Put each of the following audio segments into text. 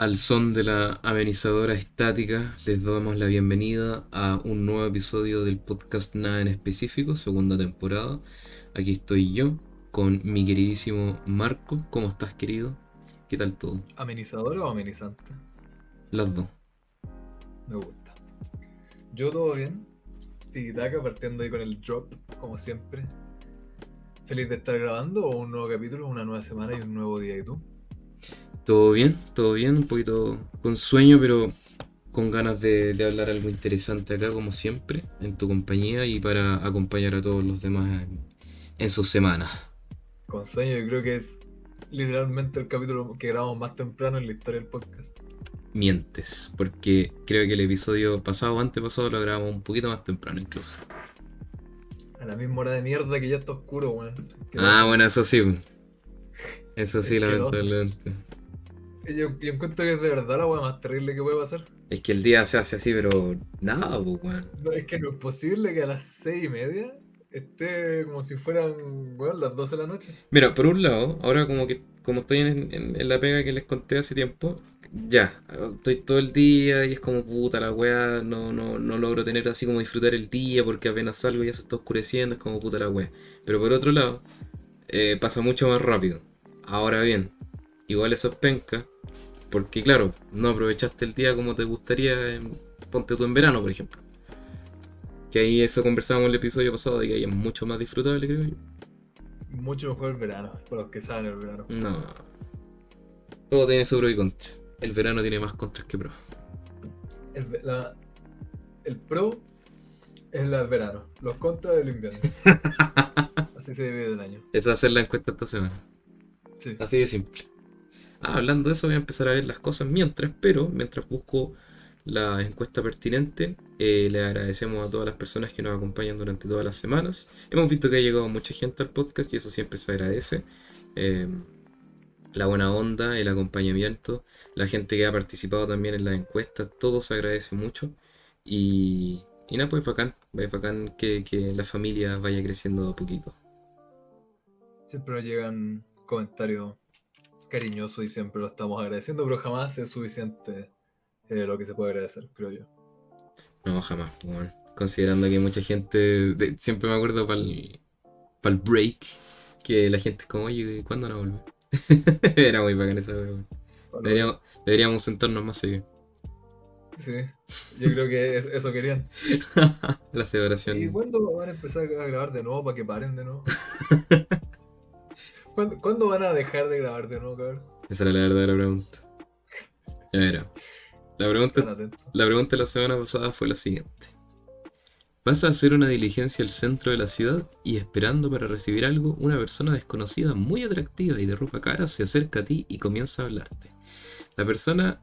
Al son de la amenizadora estática, les damos la bienvenida a un nuevo episodio del podcast Nada en Específico, segunda temporada. Aquí estoy yo con mi queridísimo Marco. ¿Cómo estás, querido? ¿Qué tal todo? ¿Amenizadora o amenizante? Las dos. Me gusta. Yo todo bien. Tiki-taka partiendo ahí con el drop, como siempre. Feliz de estar grabando un nuevo capítulo, una nueva semana y un nuevo día. ¿Y tú? Todo bien, todo bien, un poquito con sueño, pero con ganas de, de hablar algo interesante acá, como siempre, en tu compañía y para acompañar a todos los demás en, en sus semanas. Con sueño, yo creo que es literalmente el capítulo que grabamos más temprano en la historia del podcast. Mientes, porque creo que el episodio pasado o antepasado lo grabamos un poquito más temprano incluso. A la misma hora de mierda que ya está oscuro, weón. Que Ah, no- bueno, eso sí. Eso sí, lamentablemente. Yo, yo encuentro que es de verdad la weá más terrible que puede pasar. Es que el día se hace así, pero nada, pues, weón. No, es que no es posible que a las seis y media esté como si fueran, weón, las 12 de la noche. Mira, por un lado, ahora como que como estoy en, en- en la pega que les conté hace tiempo, ya, estoy todo el día y es como puta la weá, no, no, no logro tener así como disfrutar el día porque apenas salgo ya se está oscureciendo, es como puta la weá. Pero por otro lado, eh, pasa mucho más rápido. Ahora bien, igual eso es penca, porque claro, no aprovechaste el día como te gustaría, en- ponte tú en verano, por ejemplo. Que ahí eso conversábamos en el episodio pasado de que ahí es mucho más disfrutable, creo yo. Mucho mejor el verano, para los que saben el verano. No. Todo tiene su pro y contra. El verano tiene más contras que pros. El, la- el pro es el verano, los contras del invierno. Así se divide el año. Esa va a ser la encuesta esta semana. Sí. Así de simple. Ah, hablando de eso, voy a empezar a ver las cosas mientras, pero mientras busco la encuesta pertinente, eh, le agradecemos a todas las personas que nos acompañan durante todas las semanas. Hemos visto que ha llegado mucha gente al podcast y eso siempre se agradece. Eh, la buena onda, el acompañamiento, la gente que ha participado también en las encuestas, todo se agradece mucho. Y, y nada, pues bacán, bacán que, que la familia vaya creciendo a poquito. Siempre llegan comentarios cariñosos y siempre lo estamos agradeciendo, pero jamás es suficiente eh, lo que se puede agradecer, creo yo. No, jamás, pues. Considerando que mucha gente, de- siempre me acuerdo para el, break, que la gente es como, oye, ¿cuándo a volver? Era muy bacán eso. Cuando- Deberíamos, deberíamos sentarnos más seguido. Sí, yo creo que es- eso querían. La celebración. ¿Y cuándo van a empezar a grabar de nuevo para que paren de nuevo? ¿Cuándo, cuándo van a dejar de grabar de nuevo, cabrón? Esa era la verdadera pregunta. Ya era. La pregunta, la pregunta de la semana pasada fue la siguiente. Vas a hacer una diligencia al centro de la ciudad y esperando para recibir algo, una persona desconocida muy atractiva y de ropa cara se acerca a ti y comienza a hablarte. La persona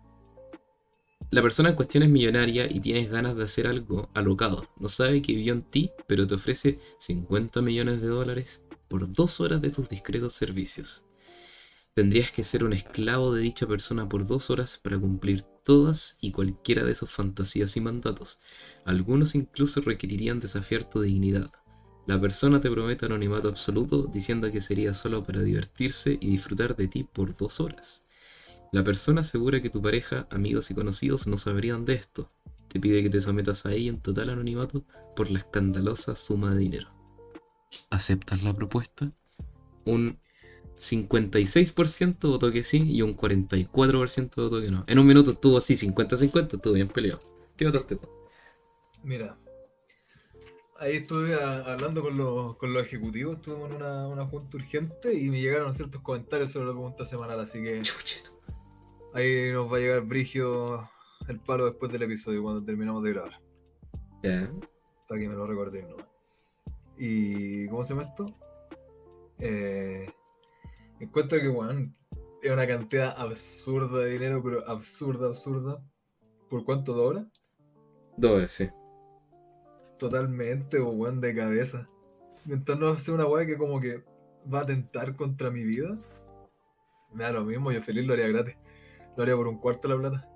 la persona en cuestión es millonaria y tienes ganas de hacer algo alocado. No sabe que vio en ti, pero te ofrece 50 millones de dólares por dos horas de tus discretos servicios. Tendrías que ser un esclavo de dicha persona por dos horas para cumplir todas y cualquiera de sus fantasías y mandatos. Algunos incluso requerirían desafiar tu dignidad. La persona te promete anonimato absoluto diciendo que sería solo para divertirse y disfrutar de ti por dos horas. La persona asegura que tu pareja, amigos y conocidos no sabrían de esto. Te pide que te sometas a ella en total anonimato por la escandalosa suma de dinero. ¿Aceptas la propuesta? Un 56% votó que sí y un 44% votó que no. En un minuto estuvo así 50-50, estuvo bien peleado. ¿Qué votaste tú? Mira, ahí estuve a- hablando con los, con los ejecutivos, tuvimos una, una junta urgente y me llegaron ciertos comentarios sobre la pregunta semanal, así que Chuchito. ahí nos va a llegar Brigio el palo después del episodio, cuando terminamos de grabar. Ya. Para que me lo recordéis nomás. ¿Y cómo se llama esto? Eh, encuentro que, weón, es una cantidad absurda de dinero, pero absurda, absurda. ¿Por cuánto dobla? Horas, sí. Totalmente, weón, de cabeza. Mientras no sea una weá que como que va a atentar contra mi vida, me da lo mismo, yo feliz lo haría gratis. Lo haría por un cuarto de la plata.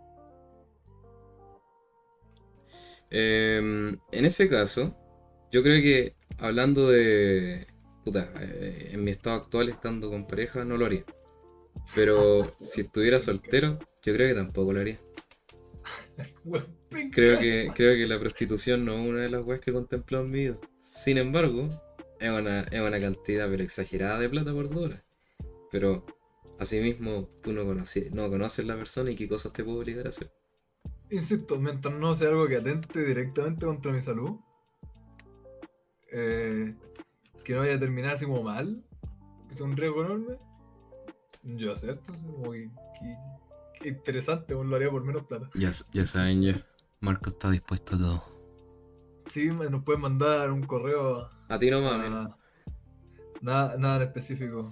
Em, en ese caso, yo creo que hablando de... Puta, eh, en mi estado actual estando con pareja no lo haría. Pero si estuviera soltero, Yo creo que tampoco lo haría. Creo que, creo que la prostitución no es una de las weas que contempló en mi vida. Sin embargo, es una, es una cantidad pero exagerada de plata por dólar. Pero asimismo, tú no conoces, no conoces la persona y qué cosas te puede obligar a hacer. Insisto, mientras no sea algo que atente directamente contra mi salud, eh, que no vaya a terminar así como mal, que sea un riesgo enorme, yo acepto. así como que- que- que interesante, lo haría por menos plata. Ya, ya saben ya. Marco está dispuesto a todo. Sí, me- nos pueden mandar un correo A ti no a- mames. nada, nada en específico.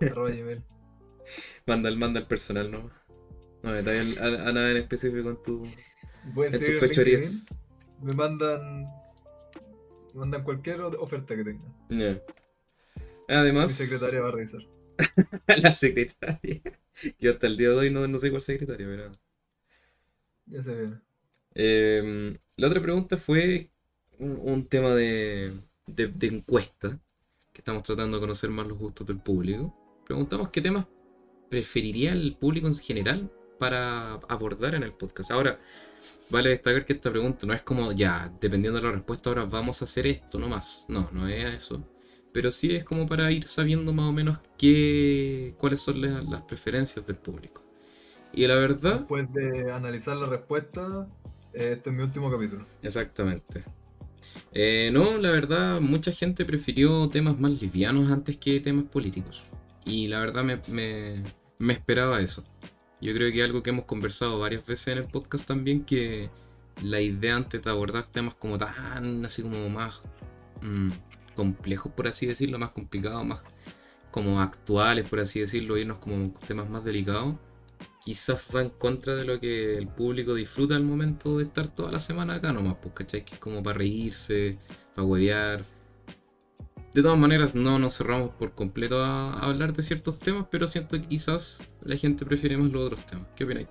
Manda el, manda el personal nomás. No el- a, a nada en específico en, tu, en tus fechorías. Me mandan, me mandan cualquier oferta que tengan. Ya. Mi Además, secretaria va a revisar. la secretaria. Yo hasta el día de hoy no, no sé cuál secretaria, pero. Ya se viene. Eh, la otra pregunta fue un, un tema de, de- de encuesta, que estamos tratando de conocer más los gustos del público. Preguntamos qué temas preferiría el público en general para abordar en el podcast. Ahora, vale destacar que esta pregunta no es como, ya, dependiendo de la respuesta, ahora vamos a hacer esto, no más. No, no es eso. Pero sí es como para ir sabiendo más o menos qué, cuáles son la- las preferencias del público. Y la verdad... Después de analizar la respuesta, este es mi último capítulo. Exactamente. Eh, no, la verdad, mucha gente prefirió temas más livianos antes que temas políticos. Y la verdad me, me- me esperaba eso. Yo creo que algo que hemos conversado varias veces en el podcast también, que la idea antes de abordar temas como tan, así como más mm, complejos, por así decirlo, más complicados, más como actuales, por así decirlo, irnos como temas más delicados, quizás fue en contra de lo que el público disfruta al momento de estar toda la semana acá nomás, pues, ¿cachai? Que es como para reírse, para huevear. De todas maneras, no nos cerramos por completo a, a hablar de ciertos temas, pero siento que quizás la gente prefiere más los otros temas. ¿Qué opináis?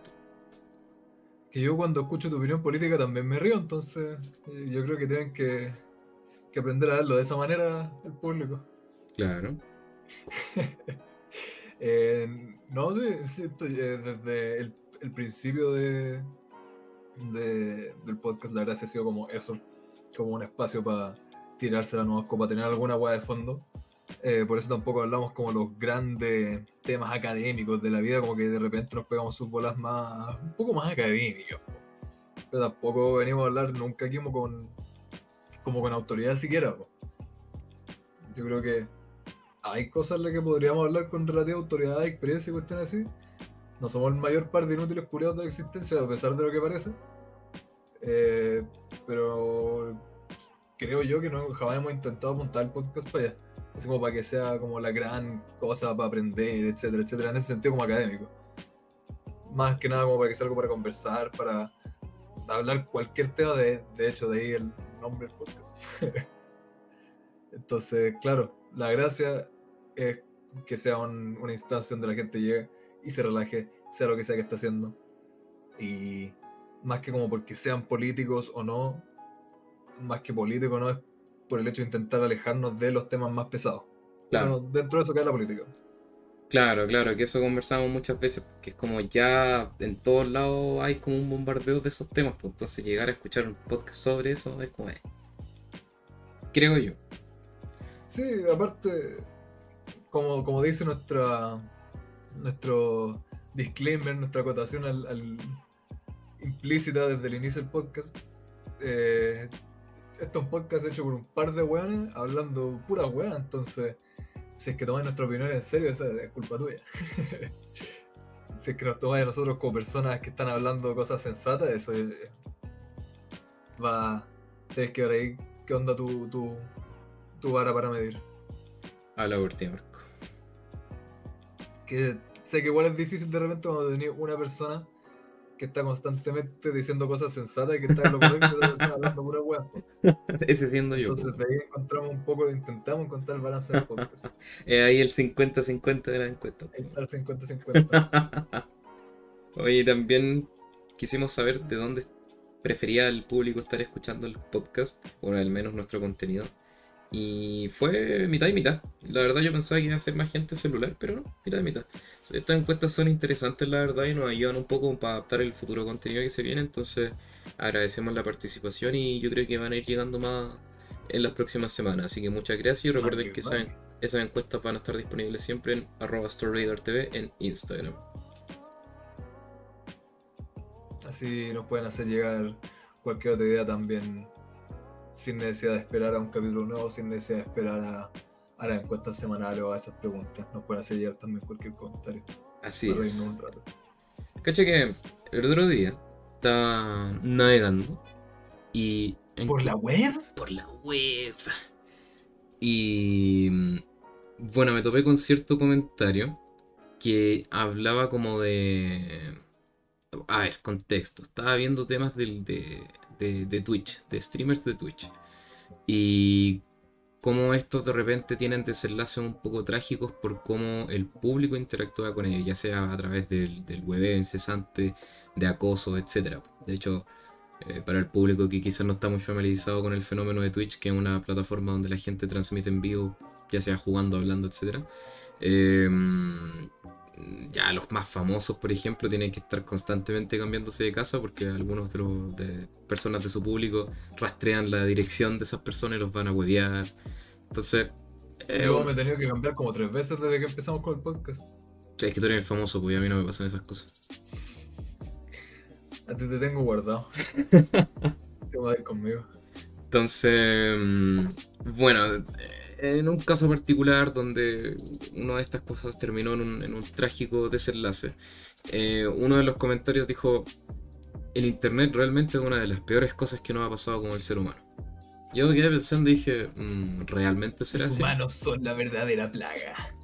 Que yo cuando escucho tu opinión política también me río, entonces eh, yo creo que tienen que, que aprender a verlo de esa manera el público. Claro. Eh, no sé, siento, eh, desde el, el principio de, de- del podcast, la verdad sí ha sido como eso, como un espacio para tirarse la nueva para tener alguna hueá de fondo. Eh, por eso tampoco hablamos como los grandes temas académicos de la vida, como que de repente nos pegamos sus bolas más, un poco más académicas. po. Pero tampoco venimos a hablar nunca aquí como con, como con autoridad siquiera. po. Yo creo que hay cosas en las que podríamos hablar con relativa autoridad, experiencia y cuestiones así. No somos el mayor par de inútiles culiados de la existencia, a pesar de lo que parece. Eh, pero creo yo que no, jamás hemos intentado apuntar el podcast para allá. Así como para que sea como la gran cosa para aprender, etcétera, etcétera, en ese sentido como académico. Más que nada como para que sea algo para conversar, para hablar cualquier tema, de, de hecho de ahí el nombre del podcast. Entonces, claro, la gracia es que sea un- una instancia donde la gente llegue y se relaje, sea lo que sea que está haciendo. Y más que como porque sean políticos o no, más que político no es por el hecho de intentar alejarnos de los temas más pesados. Claro. Dentro de eso queda la política. Claro, claro, que eso conversamos muchas veces, porque es como ya en todos lados hay como un bombardeo de esos temas, pues entonces llegar a escuchar un podcast sobre eso es como... eh, Creo yo. Sí, aparte, como, como dice nuestra nuestro disclaimer, nuestra acotación al, al- implícita desde el inicio del podcast, eh, esto es un podcast hecho por un par de weones hablando pura weá, entonces si es que tomáis nuestra opinión en serio, eso es culpa tuya. si es que nos tomáis a nosotros como personas que están hablando cosas sensatas, eso es, va, tienes que ver ahí qué onda tu, tu, tu vara para medir. Por ti, Marco. que sé que igual es difícil de repente cuando tenés una persona que está constantemente diciendo cosas sensatas y que está en lo correcto hablando pura hueá. Ese siendo yo. Entonces de ahí encontramos un poco, intentamos encontrar el balance del podcast. Es ahí el 50-50 de la encuesta. Ahí está el 50-50. Oye, también quisimos saber de dónde prefería el público estar escuchando el podcast, o al menos nuestro contenido. Y fue mitad y mitad. La verdad yo pensaba que iba a ser más gente celular, pero no, mitad y mitad. Estas encuestas son interesantes, la verdad, y nos ayudan un poco para adaptar el futuro contenido que se viene. Entonces agradecemos la participación y yo creo que van a ir llegando más en las próximas semanas. Así que muchas gracias y recuerden que esas, esas encuestas van a estar disponibles siempre en arroba TV en Instagram. Así nos pueden hacer llegar cualquier otra idea también sin necesidad de esperar a un capítulo nuevo, sin necesidad de esperar a, a las encuestas semanales o a esas preguntas. Nos pueden hacer llegar también cualquier comentario. Así es. Un Caché que el otro día estaba navegando y... ¿Por la web? Por la web. Y... Bueno, me topé con cierto comentario que hablaba como de... A ver, contexto. Estaba viendo temas del, de, de, Twitch, de streamers de Twitch. Y cómo estos de repente tienen desenlaces un poco trágicos por cómo el público interactúa con ellos, ya sea a través del, del web incesante, de acoso, etc. De hecho, eh, para el público que quizás no está muy familiarizado con el fenómeno de Twitch, que es una plataforma donde la gente transmite en vivo, ya sea jugando, hablando, etc ya los más famosos, por ejemplo, tienen que estar constantemente cambiándose de casa porque algunos de los de personas de su público rastrean la dirección de esas personas y los van a huevear. Entonces. Eh, Yo me he tenido que cambiar como tres veces desde que empezamos con el podcast. Es que tú eres el famoso, pues a mí no me pasan esas cosas. A ti te tengo guardado. te voy a ir conmigo. Entonces, mm, bueno, en un caso particular donde una de estas cosas terminó en un, trágico desenlace, eh, uno de los comentarios dijo, el Internet realmente es una de las peores cosas que nos ha pasado con el ser humano. Yo quedé pensando y dije, mm, ¿realmente será así? Los humanos son la verdadera plaga.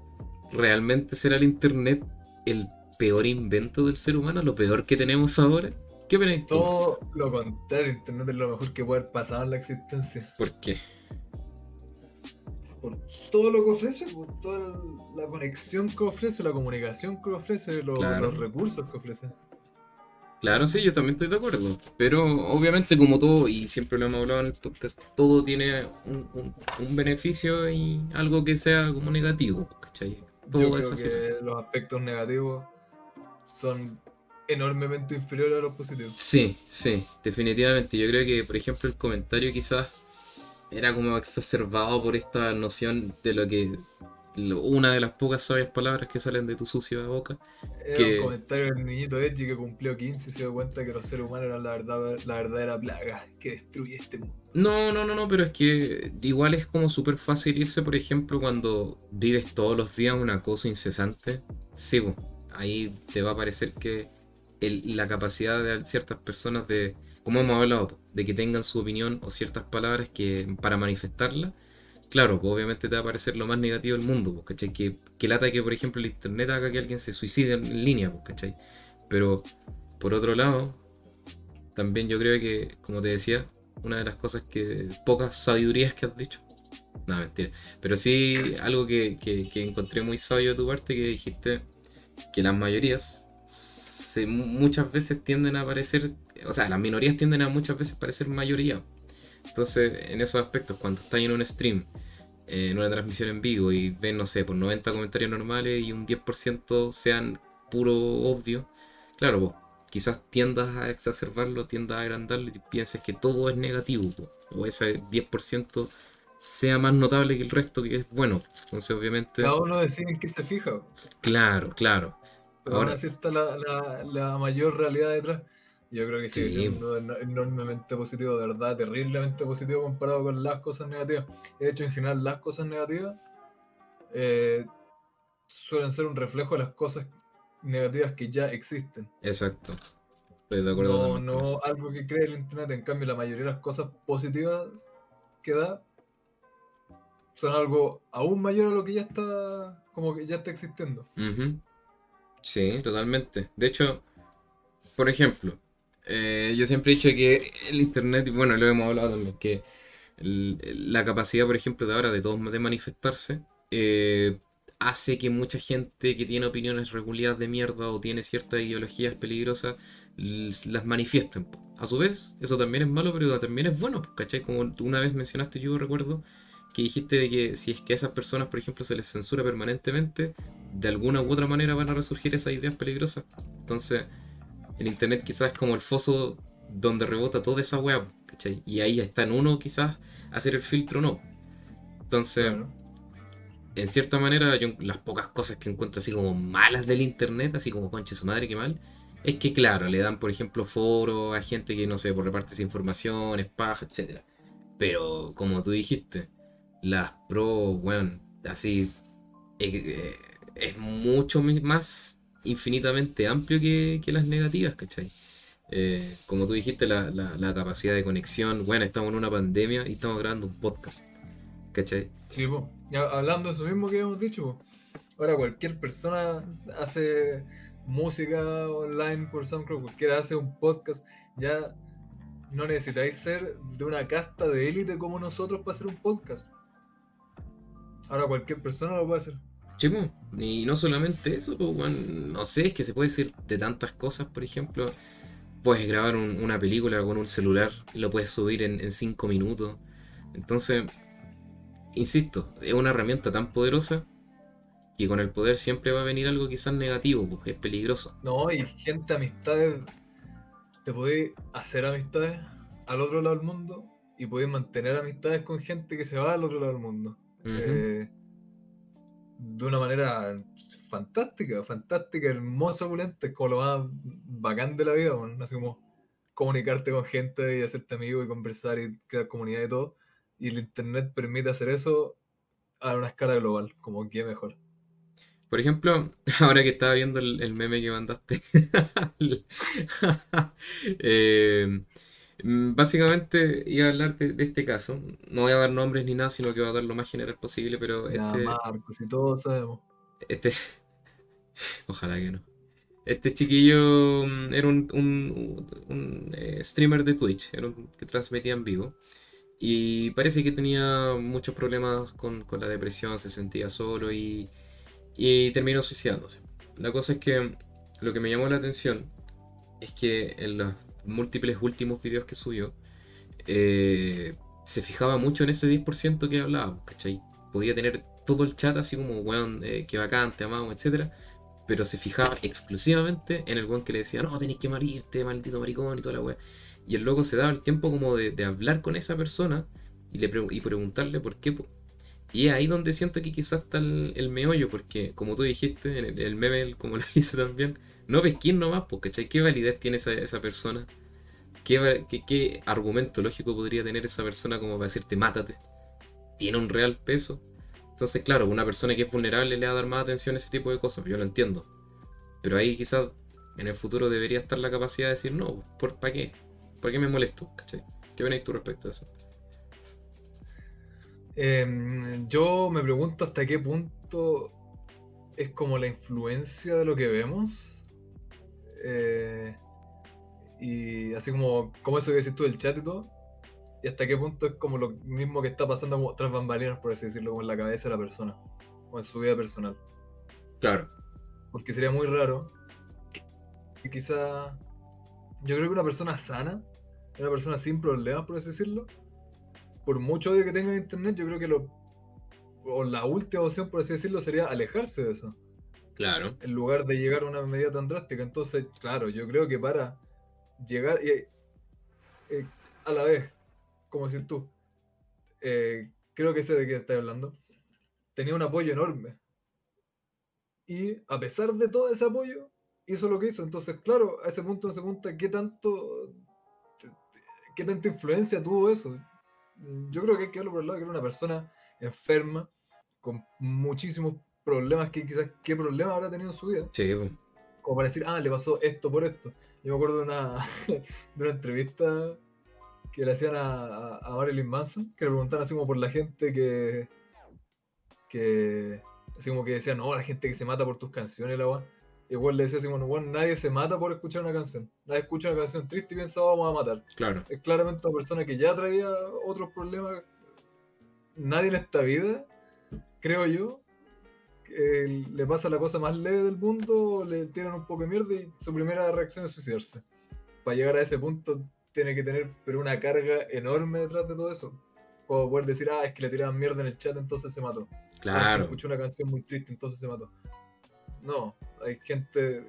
¿Realmente será el Internet el peor invento del ser humano, lo peor que tenemos ahora? ¿Qué opinas Todo lo contrario, Internet es lo mejor que puede haber pasado en la existencia. ¿Por qué? Por todo lo que ofrece, por toda la conexión que ofrece, la comunicación que ofrece, los, recursos que ofrece. Claro, sí, yo también estoy de acuerdo. Pero obviamente, como todo, y siempre lo hemos hablado en el podcast, todo tiene un, beneficio y algo que sea como negativo, ¿cachai? Todo yo creo que los aspectos negativos son enormemente inferiores a los positivos. Sí, sí, definitivamente. Yo creo que, por ejemplo, el comentario quizás era como exacerbado por esta noción de lo que una de las pocas sabias palabras que salen de tu sucia boca. Era que... un comentario del niñito Edgy que cumplió 15 y se dio cuenta que los seres humanos eran la, verdad, la verdadera plaga que destruye este mundo. No, no, no, no, pero es que igual es como súper fácil irse, por ejemplo, cuando vives todos los días una cosa incesante. Sí, ahí te va a parecer que la capacidad de ciertas personas de como hemos hablado, de que tengan su opinión o ciertas palabras que para manifestarla, claro, pues obviamente te va a parecer lo más negativo del mundo, pues, ¿cachai? Que, que lata que, por ejemplo, el internet haga que alguien se suicide en línea, pues, ¿cachai? Pero, por otro lado, también yo creo que, como te decía, una de las cosas que, pocas sabidurías que has dicho, no, mentira, pero sí algo que, que, que encontré muy sabio de tu parte, que dijiste que las mayorías se, muchas veces tienden a parecer o sea, las minorías tienden a muchas veces parecer mayoría. Entonces, en esos aspectos, cuando estás en un stream, en una transmisión en vivo y ven, no sé, por 90 comentarios normales y un 10% sean puro odio, claro, vos quizás tiendas a exacerbarlo, tiendas a agrandarlo y pienses que todo es negativo, o ese 10% sea más notable que el resto que es bueno. Entonces, obviamente. Cada uno decide en qué se fija. Claro, claro. Pero ahora sí está la, la, la mayor realidad detrás. Yo creo que sigue siendo enormemente positivo, de verdad, terriblemente positivo comparado con las cosas negativas. De hecho, en general, las cosas negativas eh, suelen ser un reflejo de las cosas negativas que ya existen. Exacto. Estoy de acuerdo. No, no algo que cree el Internet. En cambio, la mayoría de las cosas positivas que da son algo aún mayor a lo que ya está, como que ya está existiendo. Sí, totalmente. De hecho, por ejemplo, eh, yo siempre he dicho que el Internet, y bueno, lo hemos hablado también, que la capacidad, por ejemplo, de ahora de todos de manifestarse, eh, hace que mucha gente que tiene opiniones regulidas de mierda o tiene ciertas ideologías peligrosas las manifiesten. A su vez, eso también es malo, pero también es bueno, ¿cachai? Como tú una vez mencionaste, yo recuerdo, que dijiste de que si es que a esas personas, por ejemplo, se les censura permanentemente, de alguna u otra manera van a resurgir esas ideas peligrosas. Entonces, el internet quizás es como el foso donde rebota toda esa web, ¿cachai? Y ahí está en uno quizás hacer el filtro o no. Entonces, Claro. en cierta manera, yo las pocas cosas que encuentro así como malas del internet, así como conche su madre, que mal, es que claro, le dan, por ejemplo, foro a gente que, no sé, por reparte esa información, es paja, etc. Pero, como tú dijiste, las pro, bueno, así, eh, eh, es mucho más infinitamente amplio que, que las negativas, ¿cachai? Eh, como tú dijiste, la, la- capacidad de conexión, bueno, estamos en una pandemia y estamos grabando un podcast, ¿cachai? Sí, po. Hablando de eso mismo que hemos dicho, po. ahora cualquier persona hace música online por SoundCloud, cualquiera hace un podcast, ya no necesitáis ser de una casta de élite como nosotros para hacer un podcast. Ahora cualquier persona lo puede hacer. Po. y no solamente eso, weón, no sé, es que se puede decir de tantas cosas, por ejemplo, puedes grabar un- una película con un celular y lo puedes subir en 5 minutos. Entonces, insisto, es una herramienta tan poderosa que con el poder siempre va a venir algo quizás negativo, pues es peligroso. No, y gente, amistades, te podéis hacer amistades al otro lado del mundo y podéis mantener amistades con gente que se va al otro lado del mundo. Eh, de una manera fantástica, fantástica, hermosa, opulenta, es como lo más bacán de la vida, weón, así como comunicarte con gente y hacerte amigo y conversar y crear comunidad y todo. Y el internet permite hacer eso a una escala global, como que mejor. Por ejemplo, ahora que estaba viendo el, meme que mandaste, eh, básicamente iba a hablar de, de este caso. No voy a dar nombres ni nada, sino que voy a dar lo más general posible, pero Ya, este, Marcos y todos sabemos. este, ojalá que no. Este chiquillo mm, era un, un- un, eh, streamer de Twitch, era un- que transmitía en vivo. Y parece que tenía muchos problemas con, con la depresión, se sentía solo y, y terminó suicidándose. La cosa es que lo que me llamó la atención es que en los múltiples últimos videos que subió, eh, se fijaba mucho en ese 10% que hablaba, ¿cachai? Podía tener todo el chat así como, weón, eh, que bacán, te amamos, etcétera pero se fijaba exclusivamente en el weón que le decía, no, tenés que morirte, maldito maricón y toda la weá. Y el loco se daba el tiempo como de, de hablar con esa persona y, le y preguntarle por qué. Y es ahí donde siento que quizás está el, meollo, porque como tú dijiste, en el, meme, como lo hice también, no pesquín nomás, porque. ¿Qué validez tiene esa, esa persona? ¿Qué, qué- argumento lógico podría tener esa persona como para decirte, mátate? ¿Tiene un real peso? Entonces, claro, una persona que es vulnerable le va a dar más atención a ese tipo de cosas, yo lo entiendo. Pero ahí quizás en el futuro debería estar la capacidad de decir, no, ¿por para qué? ¿Por qué me molesto? ¿Cachai? ¿Qué opinas tú respecto a eso? Em, yo me pregunto hasta qué punto es como la influencia de lo que vemos. Eh, y así como, como eso que decís tú del chat y todo. Y hasta qué punto es como lo mismo que está pasando como tras bambalinas, por así decirlo, como en la cabeza de la persona. O en su vida personal. Claro. Porque sería muy raro que quizá. Yo creo que una persona sana, una persona sin problemas, por así decirlo, por mucho odio que tenga en internet, yo creo que lo. O la última opción, por así decirlo, sería alejarse de eso. Claro. En lugar de llegar a una medida tan drástica. Entonces, claro, yo creo que para llegar. Y, eh, a la vez, como decir tú, eh, creo que sé de qué estás hablando. Tenía un apoyo enorme. Y a pesar de todo ese apoyo, hizo lo que hizo. Entonces, claro, a ese punto se pregunta qué tanto. qué tanta influencia tuvo eso. Yo creo que hay que verlo por el lado de que era una persona enferma, con muchísimos problemas que quizás qué problema habrá tenido en su vida. Sí, po. Como para decir, ah, le pasó esto por esto. Yo me acuerdo de una, de una entrevista que le hacían a, a- a Marilyn Manson, que le preguntaban así como por la gente que. que. así como que decían, no, la gente que se mata por tus canciones, la weá. Y igual le decía así bueno, nadie se mata por escuchar una canción. Nadie escucha una canción triste y piensa, "Oh, vamos a matar. claro. Es claramente una persona que ya traía otros problemas. Nadie en esta vida, creo yo, que le pasa la cosa más leve del mundo, le tiran un poco de mierda y su primera reacción es suicidarse. Para llegar a ese punto tiene que tener pero una carga enorme detrás de todo eso. como poder decir, ah, es que le tiraban mierda en el chat, entonces se mató. Ah, Claro. escuchó una canción muy triste, entonces se mató. No, hay gente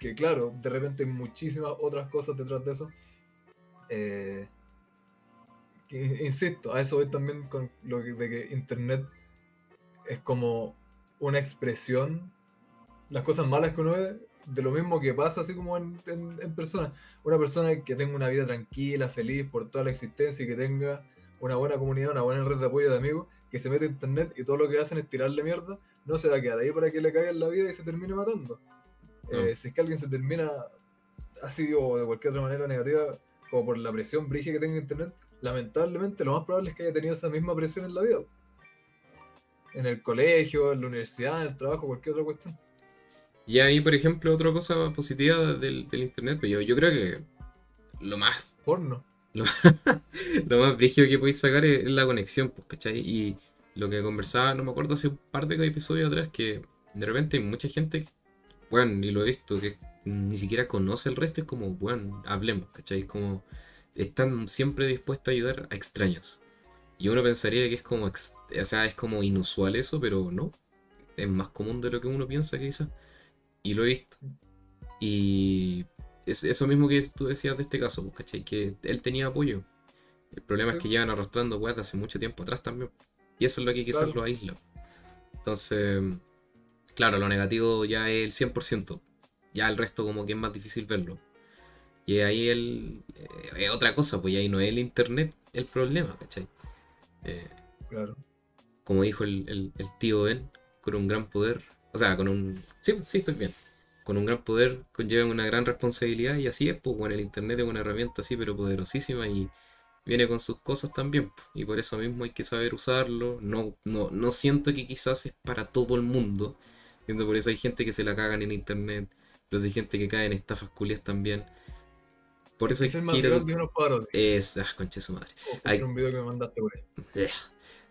que, claro, de repente hay muchísimas otras cosas detrás de eso. Eh, que, insisto, a eso voy también con lo que- de que Internet es como una expresión, las cosas malas que uno ve, de lo mismo que pasa así como en, en, en persona. Una persona que tenga una vida tranquila, feliz por toda la existencia y que tenga una buena comunidad, una buena red de apoyo de amigos, que se mete a internet y todo lo que hacen es tirarle mierda, no se va a quedar ahí para que le caiga en la vida y se termine matando. No. Eh, si es que alguien se termina así o de cualquier otra manera negativa, como por la presión brigia que tenga internet, lamentablemente lo más probable es que haya tenido esa misma presión en la vida. En el colegio, en la universidad, en el trabajo, cualquier otra cuestión. Y ahí, por ejemplo, otra cosa positiva del, del internet, pues yo, yo creo que lo más Porno. lo más brígido que podéis sacar es, es la conexión, pues, ¿cachai? Y lo que conversaba, no me acuerdo hace un par de episodios atrás, que de repente hay mucha gente, bueno, y lo he visto, que ni siquiera conoce el resto, es como, bueno, hablemos, ¿cachai? Como están siempre dispuestos a ayudar a extraños. Y uno pensaría que es como, o sea, es como inusual eso, pero no. Es más común de lo que uno piensa, quizás. Y lo he visto. Y es eso mismo que tú decías de este caso, pues, ¿cachai? Que él tenía apoyo. El problema es que llevan arrastrando weas de hace mucho tiempo atrás también. Y eso es lo que quizás Claro. lo aísla. Entonces, claro, lo negativo ya es el 100%. Ya el resto como que es más difícil verlo. Y ahí el, eh, es otra cosa, pues ahí no es el internet el problema, ¿cachai? Eh, Claro. como dijo el, el- el tío Ben, con un gran poder, o sea, con un... Sí, sí, estoy bien. Con un gran poder conlleva una gran responsabilidad y así es, pues bueno, el Internet es una herramienta así, pero poderosísima y viene con sus cosas también. Y por eso mismo hay que saber usarlo. No, no, no siento que quizás es para todo el mundo. Siento por eso hay gente que se la cagan en Internet, pero hay gente que cae en estafas culias también. Por eso hay Es el que ir a... de unos. Es... Ah, concha de su madre. Ay. un video que me mandaste. Eh,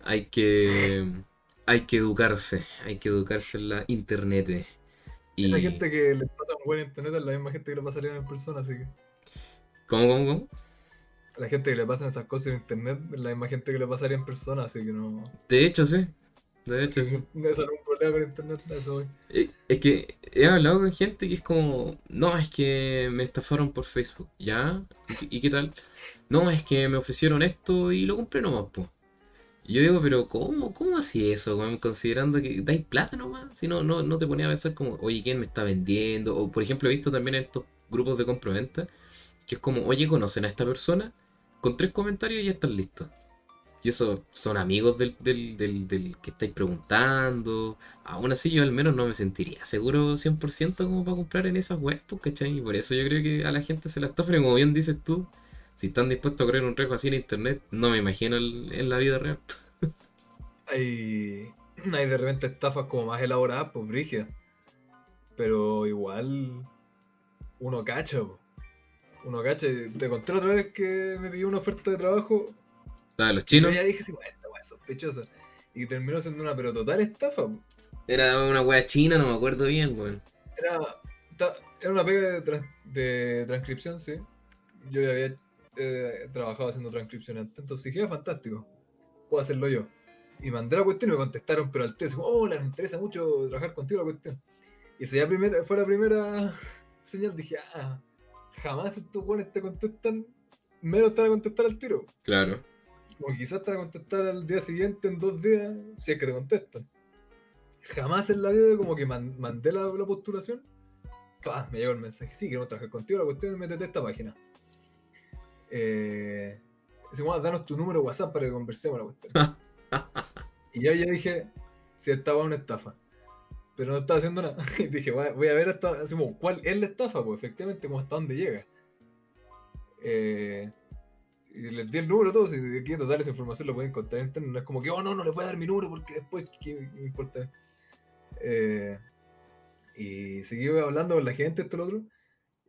Hay que, hay que educarse, hay que educarse en la internet. eh. Y... Esa gente que le pasa un buen internet es la misma gente que le pasaría en persona, así que. ¿Cómo, cómo, cómo? A la gente que le pasan esas cosas en internet es la misma gente que le pasaría en persona, así que no. De hecho, sí. De hecho, sí. Eso no es un problema con internet, eso. Eh, Es que he hablado con gente que es como, no, es que me estafaron por Facebook, ¿ya? ¿Y, qué- y qué tal? No, es que me ofrecieron esto y lo compré nomás, pues. Y yo digo, pero ¿cómo? ¿Cómo así eso? Considerando que dais plata nomás. Si no, no, no te ponía a pensar como, oye, ¿quién me está vendiendo? O, por ejemplo, he visto también en estos grupos de compra-venta que es como, oye, ¿conocen a esta persona? Con tres comentarios ya están listos. Y eso son amigos del, del, del, que estáis preguntando. Aún así, yo al menos no me sentiría seguro 100% como para comprar en esas webs, pues, ¿cachai? Y por eso yo creo que a la gente se la estafan. Y como bien dices tú, si están dispuestos a correr un riesgo así en internet, no me imagino en la vida real. Hay, hay de repente estafas como más elaboradas, pues brígidas. Pero igual uno cacha, po. Uno cacha. Te conté otra vez que me pidió una oferta de trabajo. La de los Y yo chinos ya dije, sí, bueno, esta weá es sospechosa. Y terminó siendo una pero total estafa. era una wea china, no me acuerdo bien, weón. Era, era una pega de, trans- de transcripción, sí. Yo ya había eh, trabajado haciendo transcripción antes, entonces dije, "Ah, fantástico, puedo hacerlo yo. Y mandé la cuestión y me contestaron, pero al test, hola, nos interesa mucho trabajar contigo la cuestión. Y esa ya primera, fue la primera señal, dije, ah, jamás estos buenos te contestan, menos te van a contestar al tiro. Claro. O quizás te van a contestar al día siguiente, en dos días, si es que te contestan. Jamás en la vida como que man- mandé la, la postulación. ¡pah! Me llegó el mensaje, sí, queremos trabajar contigo, la cuestión es métete a esta página. Eh, decimos, "Ah, danos tu número de WhatsApp para que conversemos la cuestión. y yo ya dije, si estaba una estafa. Pero no estaba haciendo nada. Y dije, voy a, ver hasta, así como, cuál es la estafa, pues efectivamente, como hasta dónde llega. Eh, y les di el número a y de aquí total esa información la pueden encontrar en. No es como que, oh no, no les voy a dar mi número porque después, ¿qué importa? Eh, y seguí hablando con la gente, esto y lo otro,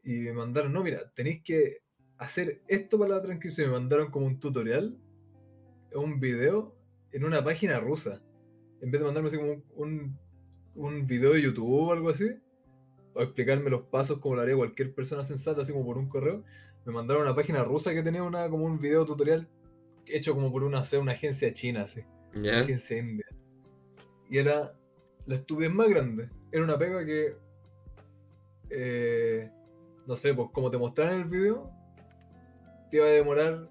y me mandaron, no, mira, tenéis que hacer esto para la transcripción. Me mandaron como un tutorial, un video en una página rusa. En vez de mandarme así como un, un video de YouTube o algo así, o explicarme los pasos como lo haría cualquier persona sensata, así como por un correo, me mandaron una página rusa que tenía una, como un video tutorial hecho como por una, una agencia china, así. ¿Ya? agencia india. Y era la estupidez más grande. Era una pega que. eh, no sé, pues como te mostraron en el video, te iba a demorar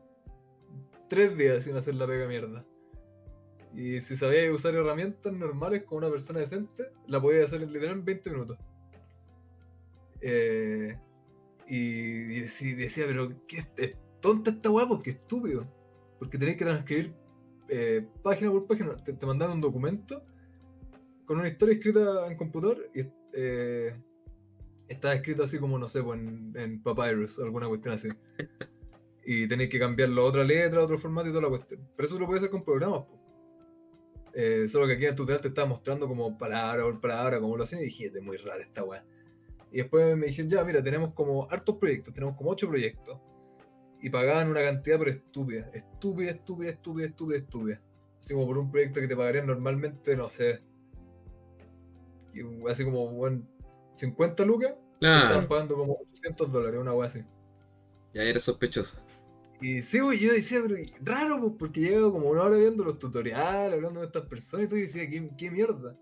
tres días sin hacer la pega mierda. Y si sabías usar herramientas normales como una persona decente, la podías hacer en literal en 20 minutos. Eh, y, y decía, pero qué es tonta esta weá, porque estúpido. Porque tenés que transcribir eh, página por página. Te, te mandan un documento con una historia escrita en computador y eh, está escrito así como, no sé, pues, en, en Papyrus alguna cuestión así. Y tenéis que cambiarlo a otra letra, a otro formato y toda la cuestión. Pero eso lo puedes hacer con programas, po. Eh, solo que aquí en el tutorial te estaba mostrando como palabra por palabra, como lo hacían, y dije, es muy rara esta weá. Y después me dijeron, ya, mira, tenemos como hartos proyectos, tenemos como ocho proyectos. Y pagaban una cantidad, pero estúpida, estúpida, estúpida, estúpida, estúpida, estúpida. Así como por un proyecto que te pagarían normalmente, no sé, y así como, bueno, 50 lucas, te estaban pagando como 800 dólares, una weá así. ya era sospechoso. Y sí, güey, yo decía, pero raro, pues, porque llevo como una hora viendo los tutoriales, hablando de estas personas, y tú decías, ¿qué, qué mierda?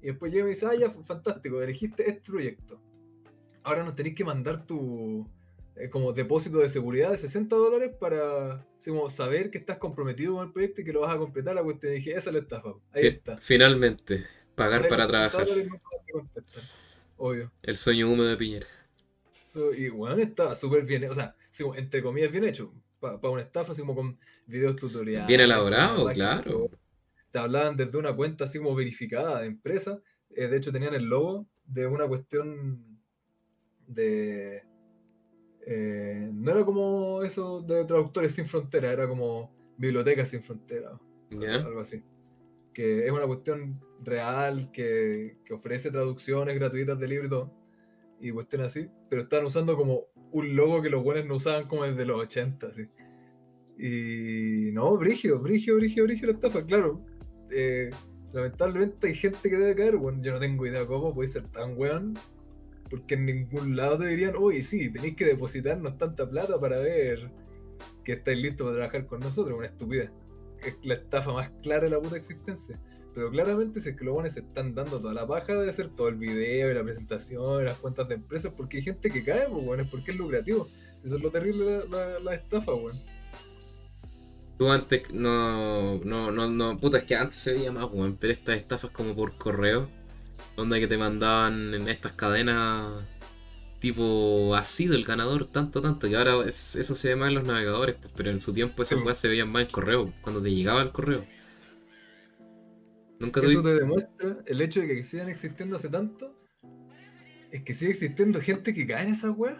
Y después llega y me dice, ah, ya, fantástico, elegiste este proyecto. Ahora nos tenéis que mandar tu eh, como depósito de seguridad de 60 dólares para así como, saber que estás comprometido con el proyecto y que lo vas a completar. La cuestión dije, esa es la estafa. Ahí está. Finalmente, pagar para los 60 trabajar. Obvio. El sueño húmedo de Piñera. So, y bueno, estaba súper bien, o sea, así como, entre comillas, bien hecho. Para una estafa, así como con videos tutoriales. Bien elaborado, claro. Te hablaban desde una cuenta así como verificada de empresa. Eh, de hecho, tenían el logo de una cuestión de. eh, no era como eso de traductores sin frontera, era como bibliotecas sin frontera, ¿Ya? algo así. Que es una cuestión real que, que ofrece traducciones gratuitas de libros y y cuestiones así, pero están usando como un logo que los buenos no usaban como desde los 80, así. Y no, brigio, brigio, brigio, brigio la estafa, claro. Eh, lamentablemente hay gente que debe caer, bueno, yo no tengo idea cómo puede ser tan weón, porque en ningún lado te dirían, oye, sí, tenéis que depositarnos tanta plata para ver que estáis listos para trabajar con nosotros, una estupidez. Es la estafa más clara de la puta existencia. Pero claramente si es que los buenos se están dando toda la paja de hacer todo el video y la presentación y las cuentas de empresas, porque hay gente que cae, pues, bueno, es porque es lucrativo. Eso es lo terrible la, la- la estafa, weón. Tú antes no, no, no, no, puta, es que antes se veía más, weón, pero estas estafas como por correo, donde que te mandaban en estas cadenas tipo ha sido el ganador tanto, tanto, que ahora es- eso se ve más en los navegadores, pues, pero en su tiempo esas Sí. weas se veían más en correo, cuando te llegaba el correo. Nunca Eso te demuestra el hecho de que sigan existiendo hace tanto. Es que sigue existiendo gente que cae en esas weas.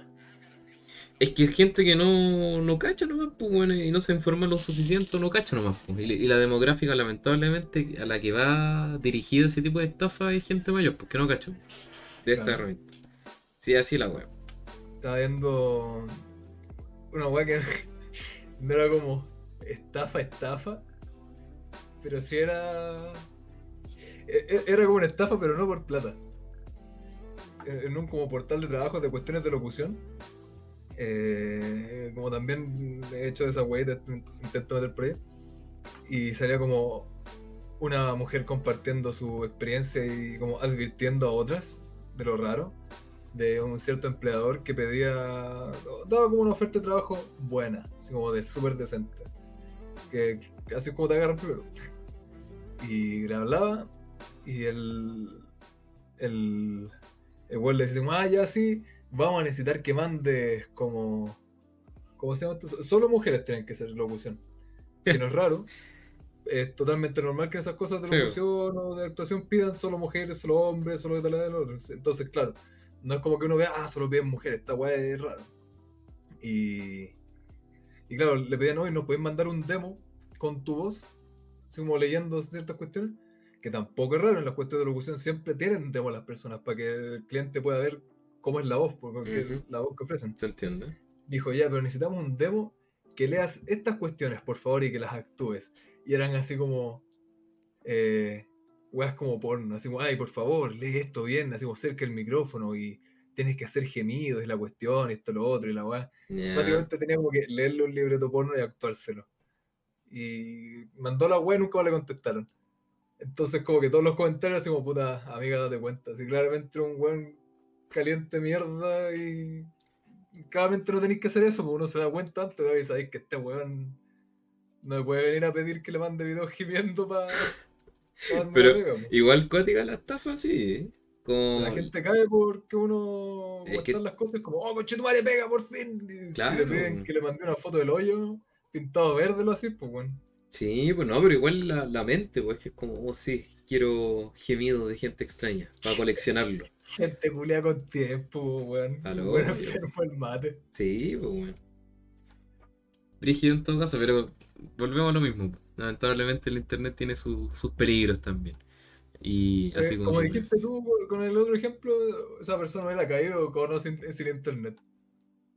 Es que hay gente que no, no cacha nomás, pues, bueno, y no se informa lo suficiente no cacha nomás, pues. Y, y la demográfica, lamentablemente, a la que va dirigida ese tipo de estafa es gente mayor, porque no cacha de esta Claro. herramienta. Sí, así la web. Estaba viendo una wea que no era como estafa, estafa. Pero sí era. E- e- Era como una estafa, pero no por plata. En un como portal de trabajo de cuestiones de locución. eh, como también he hecho esa wea, intento meter por ahí. Y salía como una mujer compartiendo su experiencia y como advirtiendo a otras de lo raro de un cierto empleador que pedía, daba como una oferta de trabajo buena, así como de súper decente, que, que como te agarran primero. Y le hablaba y el, el, el güey le dice, ah, ya sí, vamos a necesitar que mandes como, ¿cómo se llama esto? Solo mujeres tienen que ser locución, que no es raro. Es totalmente normal que esas cosas de Sí. locución o de actuación pidan solo mujeres, solo hombres, solo de tal del otro. Entonces, claro, no es como que uno vea, ah, solo piden mujeres, esta weá es rara. Y, y claro, le pedían, hoy nos pueden mandar un demo con tu voz, así como leyendo ciertas cuestiones, que tampoco es raro, en las cuestiones de locución siempre tienen demo las personas para que el cliente pueda ver cómo es la voz, porque Ujú. la voz que ofrecen. ¿Se entiende? Dijo, ya, pero necesitamos un demo que leas estas cuestiones, por favor, y que las actúes. Y eran así como, eh, weas como porno, así como, ay, por favor, lee esto bien, así como cerca el micrófono y tienes que hacer gemidos, y la cuestión, esto, lo otro, y la wea. Ya. Básicamente tenía como que leerle un libreto porno y actuárselo. Y mandó la web y nunca le contestaron. Entonces, como que todos los comentarios, así como puta, amiga, date cuenta. Así claramente un weón caliente mierda y claramente no tenéis que hacer eso, porque uno se da cuenta antes de sabéis que este weón no me puede venir a pedir que le mande videos gimiendo para. Pero igual cuática la estafa, sí. Como... La gente cae porque uno Es que- las cosas como, oh, conche tu madre, pega por fin. Y Claro. si le piden que le mande una foto del hoyo pintado verde, lo así, pues bueno. Sí, pues no, pero igual la, la mente, pues que es como, oh sí, quiero gemido de gente extraña para coleccionarlo. Gente culia con tiempo, weón. Aló, Bueno, el mate. Sí, pues bueno. Brígido en todo caso, pero volvemos a lo mismo. Lamentablemente el internet tiene su- sus peligros también. Y así Eh, como, dijiste tú con el otro ejemplo, esa persona hubiera caído con o sin, sin internet.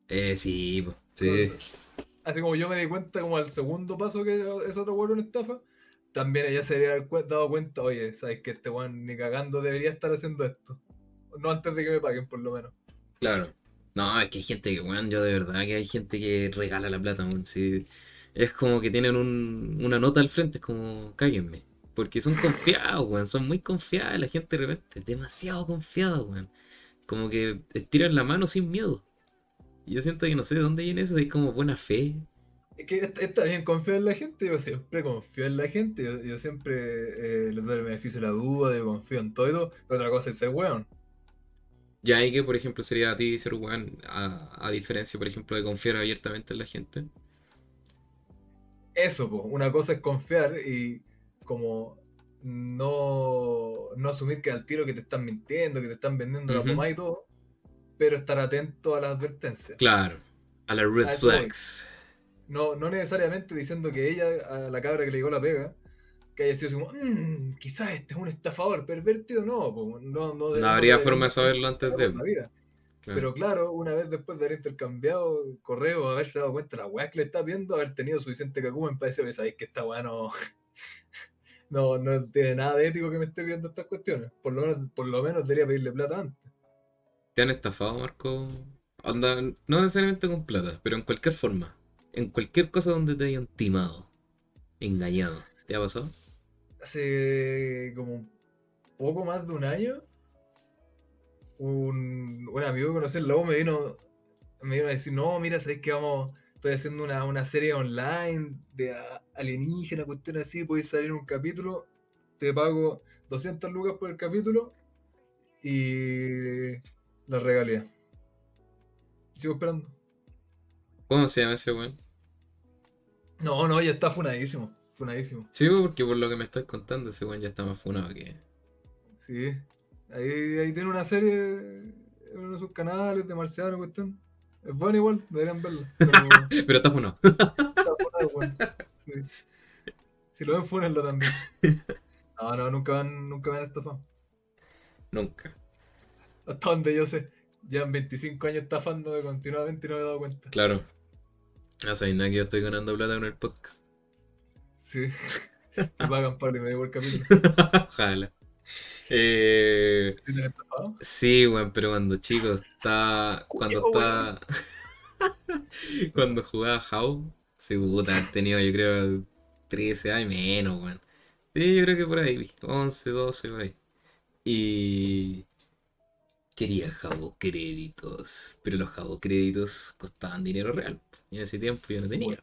Eh, sí, pues, sí. Entonces, así como yo me di cuenta como al segundo paso que es otro weón una estafa, también ella se habría cu- dado cuenta, oye, sabes que este weón ni cagando debería estar haciendo esto. No antes de que me paguen, por lo menos. Claro. No, es que hay gente que, weón, yo de verdad que hay gente que regala la plata, weón. sí. Es como que tienen un- una nota al frente, es como, cáguenme. Porque son confiados, weón, son muy confiadas la gente de repente, demasiado confiada, weón. Como que estiran la mano sin miedo. Y yo siento que no sé de dónde viene eso, es como buena fe. Es que está, bien confiar en la gente, yo siempre confío en la gente, yo, yo siempre eh, les doy el beneficio de la duda, yo confío en todo, y todo, pero otra cosa es ser weón. Ya hay que, por ejemplo, sería a ti ser weón, a, a diferencia, por ejemplo, de confiar abiertamente en la gente. Eso, pues, una cosa es confiar y como no, no asumir que al tiro que te están mintiendo, que te están vendiendo la pomada y todo, pero estar atento a las advertencias. Claro, a la red flags. No, no necesariamente diciendo que ella, a la cabra que le llegó la pega, que haya sido así como, "Mm, quizás este es un estafador, pervertido, no, po, no, no, No habría forma de saberlo antes de. la vida. Claro. Pero claro, una vez después de haber intercambiado correo, haberse dado cuenta de la weá que le está viendo, haber tenido suficiente cacumen para decir, sabéis que esta weá no, no, no tiene nada de ético que me esté viendo estas cuestiones. Por lo menos, por lo menos debería pedirle plata antes. ¿Te han estafado, Marco? Onda, no necesariamente con plata, pero en cualquier forma. En cualquier cosa donde te hayan timado, engañado. ¿Te ha pasado? Hace como poco más de un año, un, un amigo que conocí en U me vino, me vino a decir, no, mira, sabéis que vamos, estoy haciendo una, una serie online de alienígena, cuestión así, podéis salir un capítulo, te pago 200 lucas por el capítulo y la regalía. Sigo esperando. ¿Cómo se llama ese weón? No, no, ya está funadísimo, funadísimo. Sí, porque por lo que me estás contando, ese weón ya está más funado que. Sí. Ahí, ahí tiene una serie en uno de sus canales de marciano, cuestión. Es buena igual, deberían verla. Pero Pero está funado. está funado, weón. Sí. Si lo ven, fúnenlo también. No, no, nunca van, nunca van estafado. Nunca. Hasta donde yo sé. Llevan 25 años estafándome continuamente y no me he dado cuenta. Claro. No sabes nada que yo estoy ganando plata con el podcast. Sí. Me pagan Pablo y me por capítulo. Ojalá. Eh, ¿Sí weón, pero cuando chico estaba. Cuando estaba. cuando jugaba How, sí, puta, tenido yo creo 13 años menos, weón. Sí, yo creo que por ahí, 11, 12, por ahí. Y. Quería Jabo créditos, pero los Jabo créditos costaban dinero real. Y en ese tiempo yo no tenía.